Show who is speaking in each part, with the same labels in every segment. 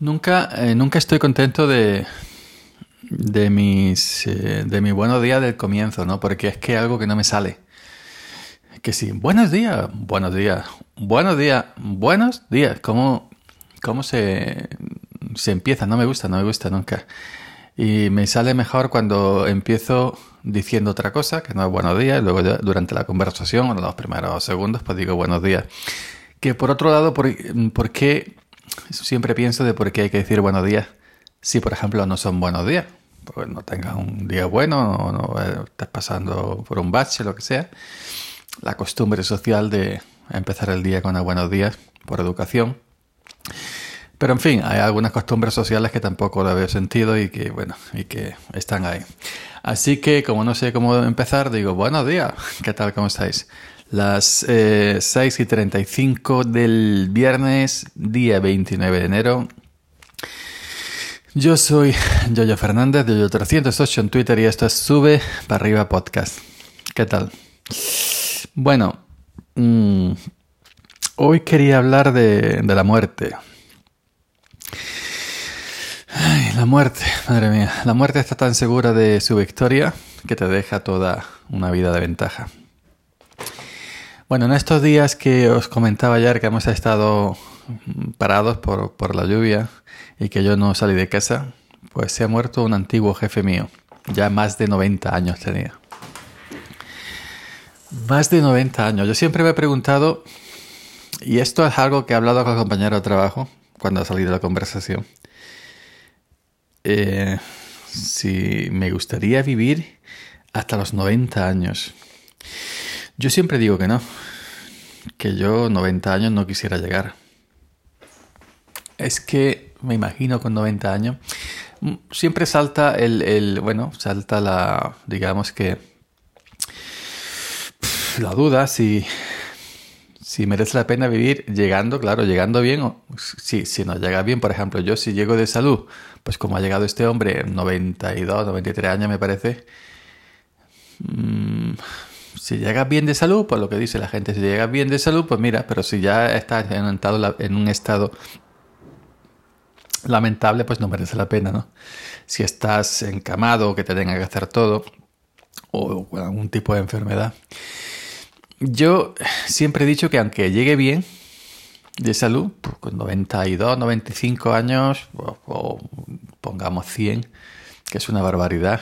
Speaker 1: Nunca, eh, nunca estoy contento de, de mis eh, de mi buenos días del comienzo, ¿no? Porque es que algo que no me sale. Que sí, buenos días, buenos días, buenos días, buenos días. ¿Cómo, cómo se, se empieza? No me gusta, no me gusta nunca. Y me sale mejor cuando empiezo diciendo otra cosa, que no es buenos días, y luego ya durante la conversación, en los primeros segundos, pues digo buenos días. Que por otro lado, ¿por, por qué siempre pienso de por qué hay que decir buenos días si, por ejemplo, no son buenos días. Pues no tengas un día bueno o no estás pasando por un bache, lo que sea. La costumbre social de empezar el día con los buenos días por educación. Pero en fin, hay algunas costumbres sociales que tampoco le veo sentido y que, bueno, y que están ahí. Así que, como no sé cómo empezar, digo, buenos días, ¿qué tal? ¿Cómo estáis? Las eh, 6 y 35 del viernes, día 29 de enero. Yo soy Yoyo Fernández de Yoyo308 en Twitter y esto es Sube para arriba podcast. ¿Qué tal? Bueno, mmm, hoy quería hablar de, de la muerte. Ay, la muerte, madre mía. La muerte está tan segura de su victoria que te deja toda una vida de ventaja. Bueno, en estos días que os comentaba ayer que hemos estado parados por, por, la lluvia y que yo no salí de casa, pues se ha muerto un antiguo jefe mío. Ya más de 90 años tenía. Más de 90 años. Yo siempre me he preguntado, y esto es algo que he hablado con el compañero de trabajo cuando ha salido la conversación, eh, si me gustaría vivir hasta los 90 años. Yo siempre digo que no, que yo 90 años no quisiera llegar. Es que me imagino con 90 años, mm, siempre salta el, bueno, salta la, digamos que, la duda si, si merece la pena vivir llegando, claro, llegando bien, o si, si no llega bien, por ejemplo, yo si llego de salud, pues como ha llegado este hombre, 92, 93 años me parece, mmm, si llegas bien de salud, pues lo que dice la gente, si llegas bien de salud, pues mira, pero si ya estás en un estado, lamentable, pues no merece la pena, ¿no? Si estás encamado, que te tenga que hacer todo, o algún tipo de enfermedad. Yo siempre he dicho que aunque llegue bien de salud, pues con 92, 95 años, o, o pongamos 100, que es una barbaridad,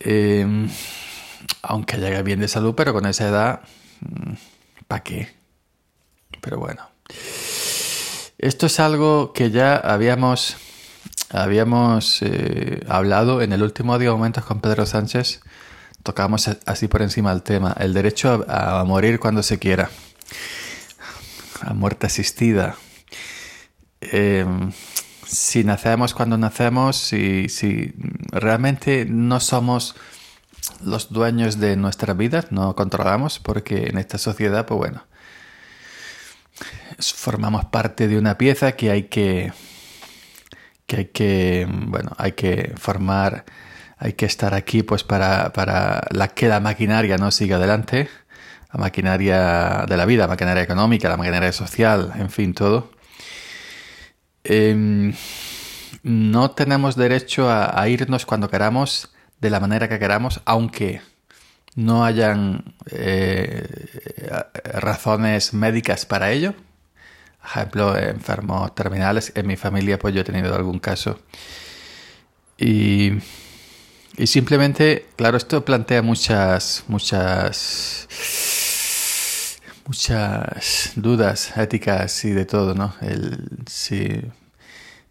Speaker 1: eh, aunque llegue bien de salud, pero con esa edad, mm, ¿para qué? Pero bueno. Esto es algo que ya habíamos, habíamos eh, hablado en el último audio momentos con Pedro Sánchez. Tocamos así por encima el tema, el derecho a, morir cuando se quiera, a muerte asistida. Eh, si nacemos cuando nacemos, si, si realmente no somos los dueños de nuestra vida, no controlamos, porque en esta sociedad, pues bueno, formamos parte de una pieza que hay que, que hay que, bueno, hay que formar, hay que estar aquí, pues para, para la, que la maquinaria no siga adelante, la maquinaria de la vida, la maquinaria económica, la maquinaria social, en fin, todo. Eh, no tenemos derecho a irnos cuando queramos de la manera que queramos, aunque no hayan eh, razones médicas para ello. Ejemplo, enfermos terminales. En mi familia, pues yo he tenido algún caso. Y, y simplemente, claro, esto plantea muchas, muchas, muchas dudas éticas y de todo, ¿no? El, si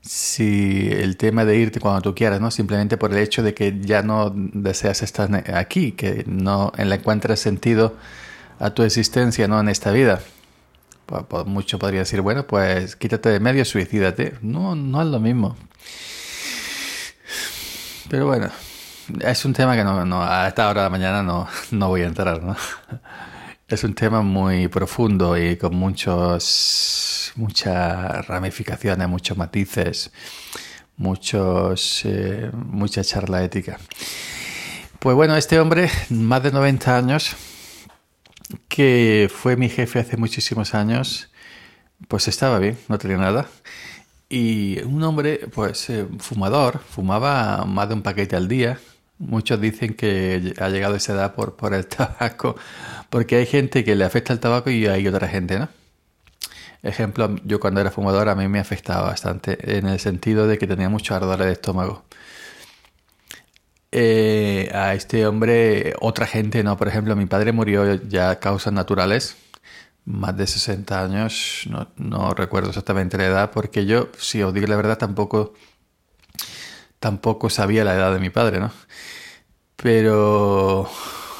Speaker 1: si el tema de irte cuando tú quieras, ¿no? Simplemente por el hecho de que ya no deseas estar aquí, que no le encuentras sentido a tu existencia, ¿no? En esta vida. Pues mucho podría decir, bueno, pues quítate de medio, suicídate. No, no es lo mismo. Pero bueno, es un tema que no, no, a esta hora de la mañana no, no voy a entrar, ¿no? Es un tema muy profundo y con muchos, muchas ramificaciones, muchos matices, muchos, eh, mucha charla ética. Pues bueno, este hombre, más de 90 años, que fue mi jefe hace muchísimos años, pues estaba bien, no tenía nada. Y un hombre, pues, eh, fumador, fumaba más de un paquete al día. Muchos dicen que ha llegado esa edad por, el tabaco, porque hay gente que le afecta el tabaco y hay otra gente, ¿no? Ejemplo, yo cuando era fumador a mí me afectaba bastante, en el sentido de que tenía mucho ardor de estómago. Eh, a este hombre, otra gente, ¿no? Por ejemplo, mi padre murió ya a causas naturales, más de 60 años, no, no recuerdo exactamente la edad, porque yo, si os digo la verdad, tampoco, tampoco sabía la edad de mi padre, ¿no? Pero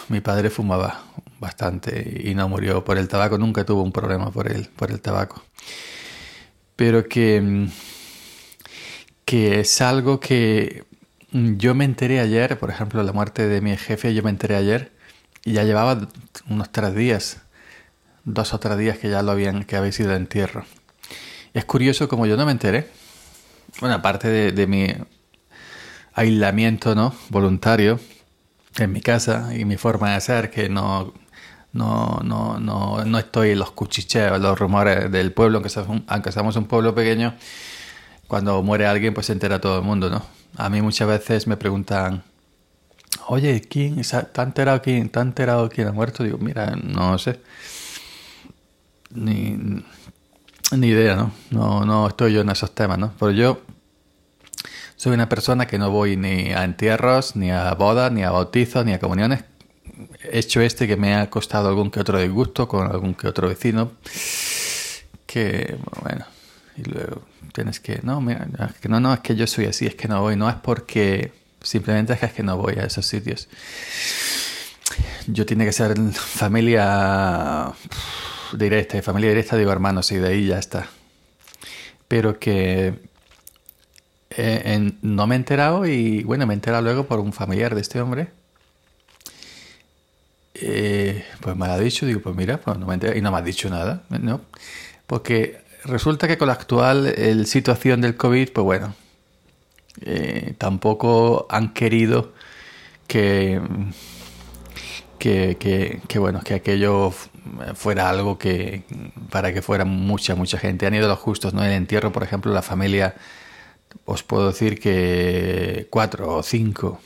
Speaker 1: mi padre fumaba bastante y no murió por el tabaco, nunca tuvo un problema por el, por el tabaco. Pero que, que es algo que yo me enteré ayer, por ejemplo, la muerte de mi jefe, yo me enteré ayer y ya llevaba unos tres días dos o tres días que ya lo habían, que habéis ido de entierro. es curioso como yo no me enteré. Bueno, aparte de, mi aislamiento, ¿no? Voluntario en mi casa y mi forma de ser, que no, no, no, no, no estoy en los cuchicheos, los rumores del pueblo, aunque seamos, seamos un pueblo pequeño, cuando muere alguien, pues se entera todo el mundo, ¿no? A mí muchas veces me preguntan, oye, ¿quién? ¿Está enterado quién? ¿Está enterado quién ha muerto? Digo, mira, no sé ni, ni idea, ¿no? ¿no? No estoy yo en esos temas, ¿no? Pero yo soy una persona que no voy ni a entierros, ni a bodas, ni a bautizos, ni a comuniones. He hecho este que me ha costado algún que otro disgusto con algún que otro vecino. Que, bueno, y luego tienes que, no, mira, no, no, es que yo soy así, es que no voy, no es porque, simplemente es que, es que no voy a esos sitios. Yo tiene que ser familia directa, familia directa digo hermanos y de ahí ya está. Pero que eh, no me he enterado y bueno, me he enterado luego por un familiar de este hombre. Eh, pues me ha dicho, digo, pues mira, pues no me y no me ha dicho nada, ¿no? Porque resulta que con la actual situación del COVID, pues bueno, eh, tampoco han querido que, que, que, bueno, que aquello fuera algo que para que fuera mucha mucha gente han ido los justos no el entierro por ejemplo la familia os puedo decir que cuatro o cinco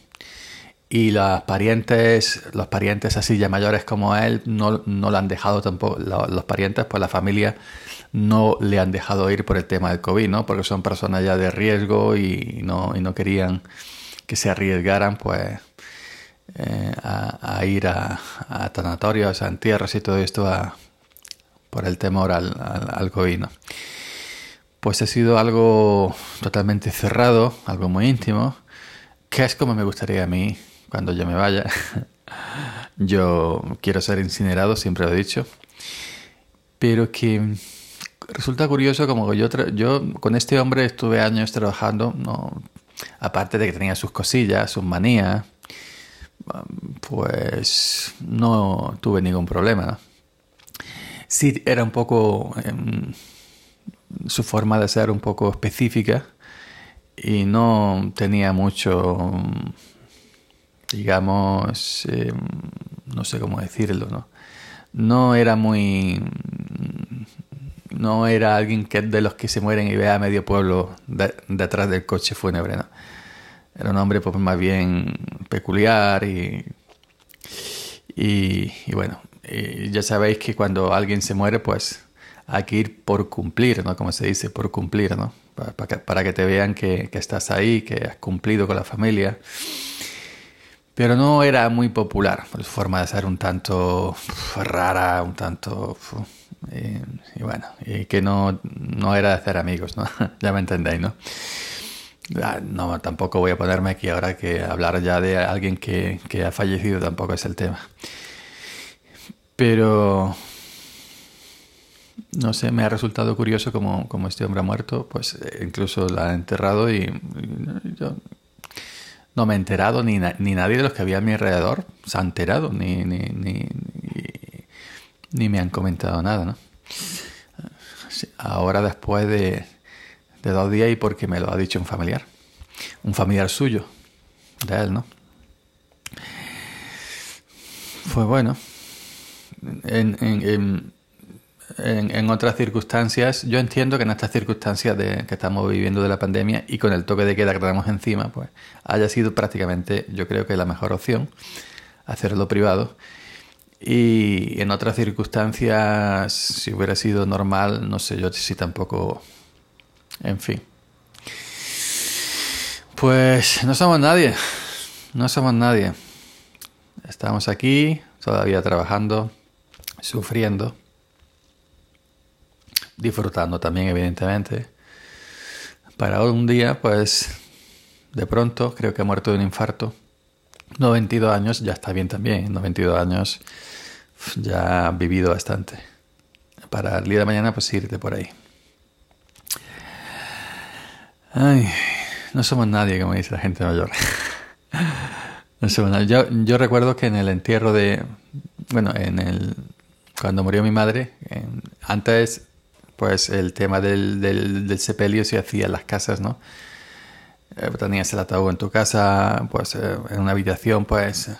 Speaker 1: y los parientes los parientes así ya mayores como él no, no lo han dejado tampoco los parientes pues la familia no le han dejado ir por el tema del covid no porque son personas ya de riesgo y no y no querían que se arriesgaran pues eh, a, ir a, tanatorios, a entierros y todo esto por el temor al, al, COVID. Pues ha sido algo totalmente cerrado, algo muy íntimo, que es como me gustaría a mí cuando yo me vaya. yo quiero ser incinerado, siempre lo he dicho, pero que resulta curioso como yo, yo con este hombre estuve años trabajando, no, aparte de que tenía sus cosillas, sus manías, pues no tuve ningún problema. Sí, era un poco em, su forma de ser un poco específica y no tenía mucho, digamos, em, no sé cómo decirlo, ¿no? No era muy... No era alguien que de los que se mueren y ve a medio pueblo detrás del coche fúnebre. Era un hombre pues más bien peculiar y, y, bueno, ya sabéis que cuando alguien se muere pues hay que ir por cumplir, ¿no? Como se dice, por cumplir, ¿no? Para, que, te vean que, estás ahí, que has cumplido con la familia. Pero no era muy popular, su forma de ser un tanto rara, un tanto... y, bueno, y que no, no era de hacer amigos, ¿no? ya me entendéis, ¿no? Ah, no, tampoco voy a ponerme aquí ahora que hablar ya de alguien que, ha fallecido tampoco es el tema. Pero no sé, me ha resultado curioso como, este hombre ha muerto, pues eh, incluso la ha enterrado y, yo no me he enterado, ni, ni, nadie de los que había a mi alrededor se ha enterado, ni, ni, ni, ni me han comentado nada, ¿no? Ahora después de, de dos días y porque me lo ha dicho un familiar. Un familiar suyo, de él, ¿no? Fue bueno. En, en, otras circunstancias, yo entiendo que en estas circunstancias de, que estamos viviendo de la pandemia y con el toque de queda que tenemos encima, pues haya sido prácticamente, yo creo que la mejor opción hacerlo privado. Y en otras circunstancias, si hubiera sido normal, no sé yo si tampoco... En fin. Pues no somos nadie. No somos nadie. Estamos aquí, todavía trabajando, sufriendo, disfrutando también, evidentemente. Para un día, pues, de pronto, creo que ha muerto de un infarto. 92 años, ya está bien también. 92 años, ya ha vivido bastante. Para el día de mañana, pues irte por ahí. Ay, no somos nadie, como dice la gente mayor. Yo, yo recuerdo que en el entierro de. Bueno, en el. Cuando murió mi madre, antes, pues el tema del, del, sepelio se hacía en las casas, ¿no? Eh, tenías el ataúd en tu casa, pues eh, en una habitación, pues,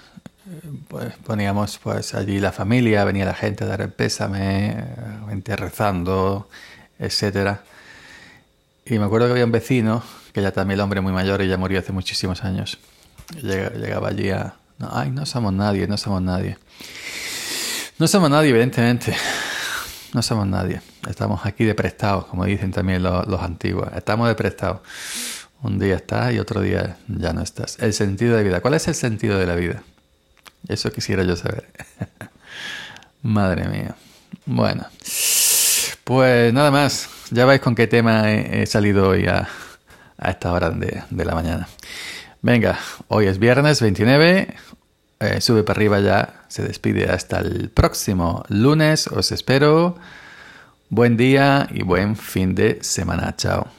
Speaker 1: pues poníamos pues allí la familia, venía la gente a dar el pésame, gente rezando, etcétera. Y me acuerdo que había un vecino, que ya también el hombre muy mayor y ya murió hace muchísimos años llegaba allí a... No, ay, no somos nadie, no somos nadie. No somos nadie, evidentemente. No somos nadie. Estamos aquí de prestados, como dicen también los, antiguos. Estamos de prestados. Un día estás y otro día ya no estás. El sentido de vida. ¿Cuál es el sentido de la vida? Eso quisiera yo saber. Madre mía. Bueno. Pues nada más. Ya veis con qué tema he, salido hoy a, esta hora de, de la mañana. Venga, hoy es viernes 29. Eh, sube para arriba ya. Se despide hasta el próximo lunes. Os espero. Buen día y buen fin de semana. Chao.